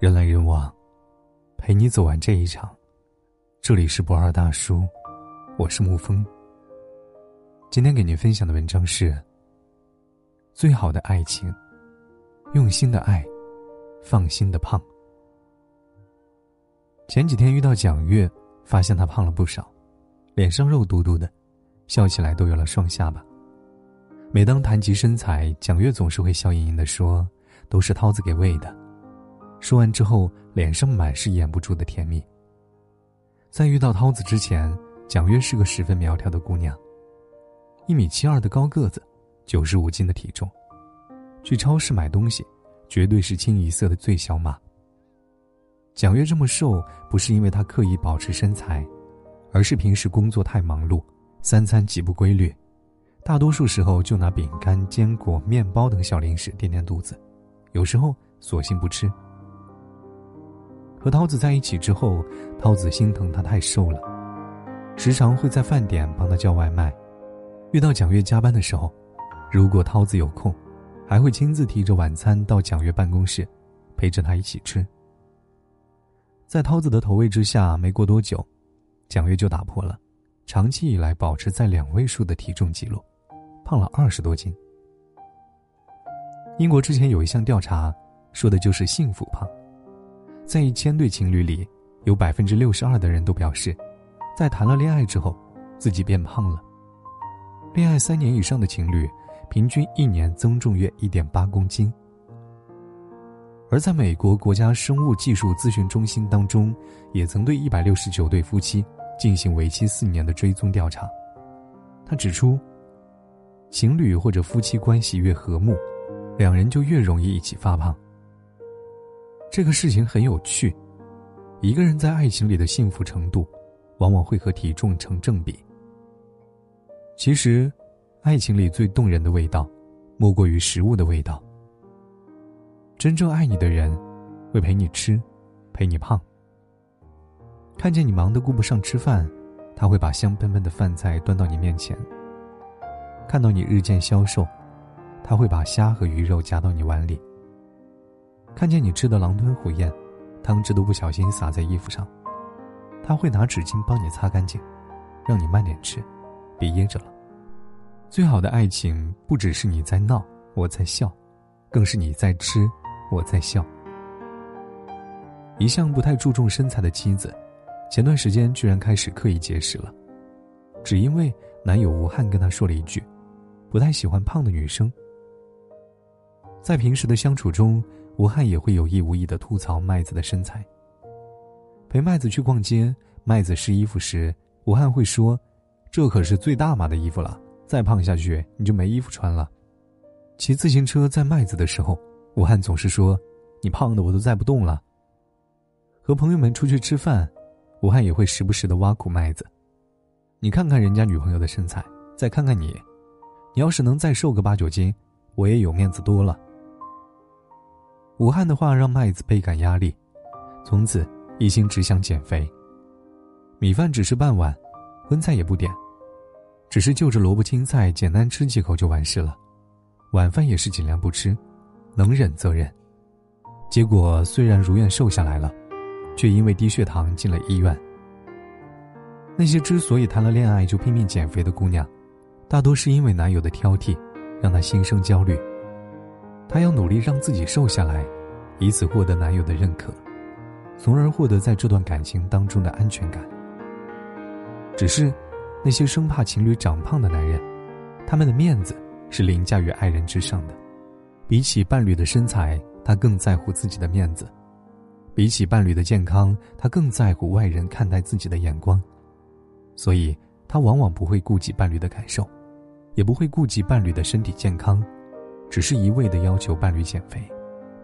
人来人往，陪你走完这一场。这里是不二大叔，我是沐风。今天给您分享的文章是：最好的爱情，用心的爱，放心的胖。前几天遇到蒋月，发现她胖了不少，脸上肉嘟嘟的，笑起来都有了双下巴。每当谈及身材，蒋月总是会笑盈盈的说：“都是涛子给喂的。”说完之后，脸上满是掩不住的甜蜜。在遇到涛子之前，蒋月是个十分苗条的姑娘，一米七二的高个子，九十五斤的体重，去超市买东西，绝对是清一色的最小码。蒋月这么瘦，不是因为她刻意保持身材，而是平时工作太忙碌，三餐极不规律，大多数时候就拿饼干、坚果、面包等小零食垫垫肚子，有时候索性不吃。和涛子在一起之后，涛子心疼他太瘦了，时常会在饭点帮他叫外卖。遇到蒋月加班的时候，如果涛子有空，还会亲自提着晚餐到蒋月办公室，陪着他一起吃。在涛子的投喂之下，没过多久，蒋月就打破了长期以来保持在两位数的体重记录，胖了二十多斤。英国之前有一项调查，说的就是幸福胖。在一千对情侣里，有百分之六十二的人都表示，在谈了恋爱之后，自己变胖了。恋爱三年以上的情侣，平均一年增重约一点八公斤。而在美国国家生物技术咨询中心当中，也曾对一百六十九对夫妻进行为期四年的追踪调查。他指出，情侣或者夫妻关系越和睦，两人就越容易一起发胖。这个事情很有趣，一个人在爱情里的幸福程度，往往会和体重成正比。其实，爱情里最动人的味道，莫过于食物的味道。真正爱你的人，会陪你吃，陪你胖。看见你忙得顾不上吃饭，他会把香喷喷的饭菜端到你面前。看到你日渐消瘦，他会把虾和鱼肉夹到你碗里。看见你吃的狼吞虎咽，汤汁都不小心洒在衣服上，他会拿纸巾帮你擦干净，让你慢点吃，别噎着了。最好的爱情不只是你在闹，我在笑，更是你在吃，我在笑。一向不太注重身材的妻子，前段时间居然开始刻意节食了，只因为男友吴汉跟她说了一句：“不太喜欢胖的女生。”在平时的相处中。武汉也会有意无意的吐槽麦子的身材。陪麦子去逛街，麦子试衣服时，武汉会说：“这可是最大码的衣服了，再胖下去你就没衣服穿了。”骑自行车载麦子的时候，武汉总是说：“你胖的我都载不动了。”和朋友们出去吃饭，武汉也会时不时的挖苦麦子：“你看看人家女朋友的身材，再看看你，你要是能再瘦个八九斤，我也有面子多了。”武汉的话让麦子倍感压力，从此一心只想减肥。米饭只吃半碗，荤菜也不点，只是就着萝卜青菜简单吃几口就完事了。晚饭也是尽量不吃，能忍则忍。结果虽然如愿瘦下来了，却因为低血糖进了医院。那些之所以谈了恋爱就拼命减肥的姑娘，大多是因为男友的挑剔，让她心生焦虑。她要努力让自己瘦下来，以此获得男友的认可，从而获得在这段感情当中的安全感。只是，那些生怕情侣长胖的男人，他们的面子是凌驾于爱人之上的。比起伴侣的身材，他更在乎自己的面子；比起伴侣的健康，他更在乎外人看待自己的眼光。所以，他往往不会顾及伴侣的感受，也不会顾及伴侣的身体健康。只是一味的要求伴侣减肥，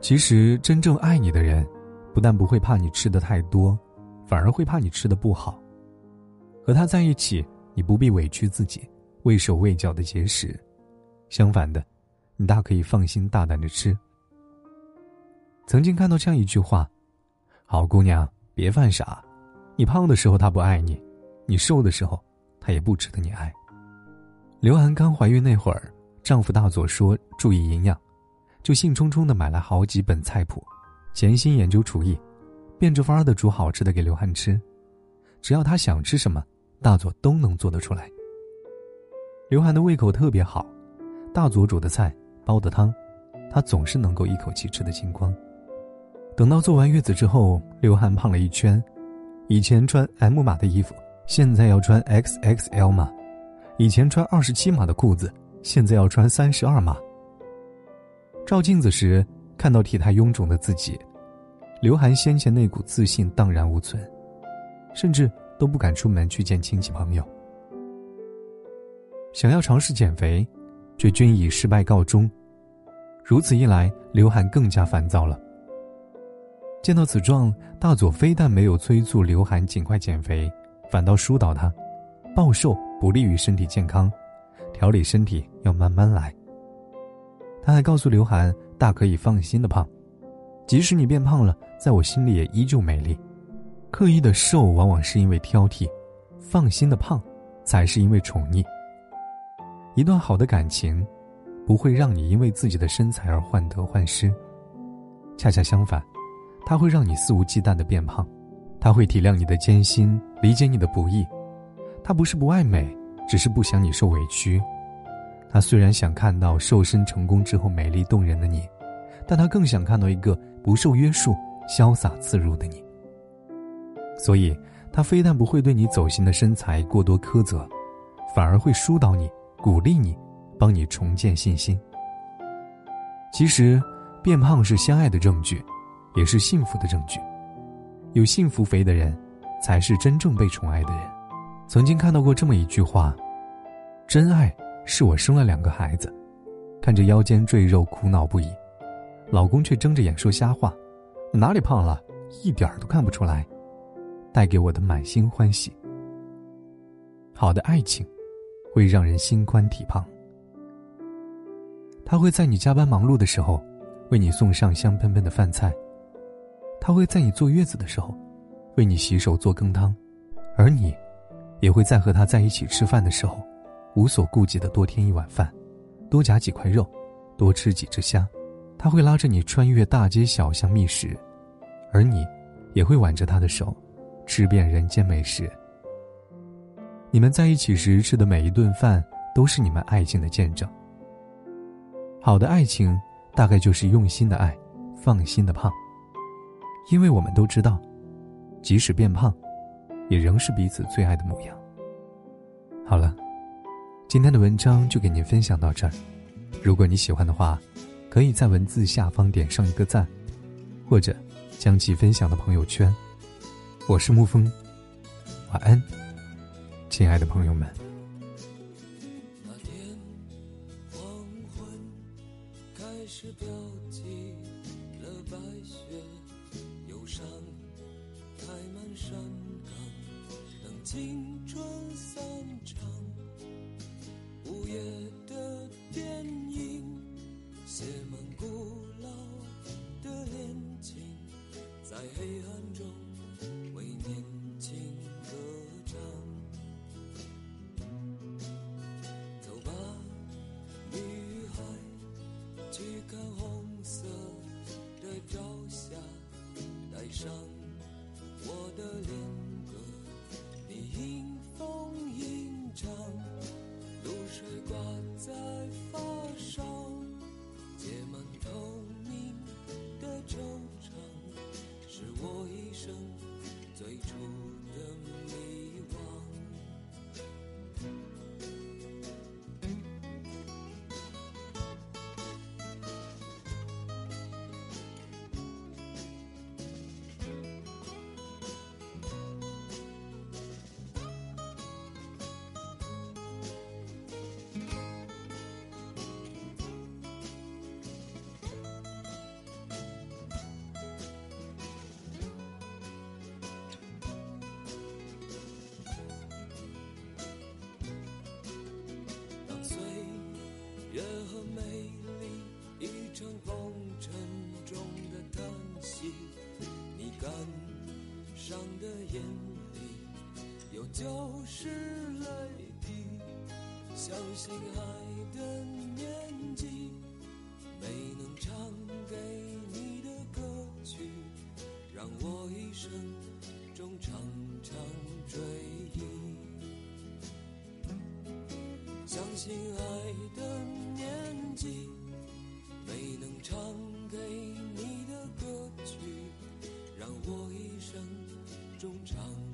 其实真正爱你的人，不但不会怕你吃的太多，反而会怕你吃的不好。和他在一起，你不必委屈自己，畏手畏脚的节食，相反的，你大可以放心大胆的吃。曾经看到这样一句话：“好姑娘，别犯傻，你胖的时候他不爱你，你瘦的时候他也不值得你爱。”刘涵刚怀孕那会儿。丈夫大佐说：“注意营养，就兴冲冲的买来好几本菜谱，潜心研究厨艺，变着法儿的煮好吃的给刘汉吃，只要他想吃什么，大佐都能做得出来。刘汉的胃口特别好，大佐煮的菜、煲的汤，他总是能够一口气吃得精光。等到坐完月子之后，刘汉胖了一圈，以前穿 M 码的衣服，现在要穿 XXL 码；以前穿二十七码的裤子，现在要穿三十二码。照镜子时，看到体态臃肿的自己，刘涵先前那股自信荡然无存，甚至都不敢出门去见亲戚朋友。想要尝试减肥，却均以失败告终。如此一来，刘涵更加烦躁了。见到此状，大佐非但没有催促刘涵尽快减肥，反倒疏导他：暴瘦不利于身体健康，调理身体要慢慢来。他还告诉刘涵，大可以放心的胖，即使你变胖了，在我心里也依旧美丽。刻意的瘦往往是因为挑剔，放心的胖，才是因为宠溺。一段好的感情，不会让你因为自己的身材而患得患失，恰恰相反，他会让你肆无忌惮的变胖，他会体谅你的艰辛，理解你的不易，他不是不爱美，只是不想你受委屈。他虽然想看到瘦身成功之后美丽动人的你，但他更想看到一个不受约束、潇洒自如的你。所以，他非但不会对你走形的身材过多苛责，反而会疏导你、鼓励你，帮你重建信心。其实，变胖是相爱的证据，也是幸福的证据。有幸福肥的人，才是真正被宠爱的人。曾经看到过这么一句话：真爱。是我生了两个孩子，看着腰间赘肉苦恼不已，老公却睁着眼说瞎话，哪里胖了，一点儿都看不出来，带给我的满心欢喜。好的爱情，会让人心宽体胖。他会在你加班忙碌的时候，为你送上香喷喷的饭菜；他会在你坐月子的时候，为你洗手做羹汤，而你，也会在和他在一起吃饭的时候。无所顾忌的多添一碗饭，多夹几块肉，多吃几只虾，他会拉着你穿越大街小巷觅食，而你，也会挽着他的手，吃遍人间美食。你们在一起时吃的每一顿饭，都是你们爱情的见证。好的爱情，大概就是用心的爱，放心的胖。因为我们都知道，即使变胖，也仍是彼此最爱的模样。好了。今天的文章就给您分享到这儿，如果你喜欢的话，可以在文字下方点上一个赞，或者将其分享到朋友圈。我是沐风，晚安，亲爱的朋友们。那天黄昏开始飘起了白雪，忧伤开满山岗，等青就是泪滴相信爱的年纪没能唱给你的歌曲让我一生中常常追忆。相信爱的年纪没能唱给你的歌曲让我一生中常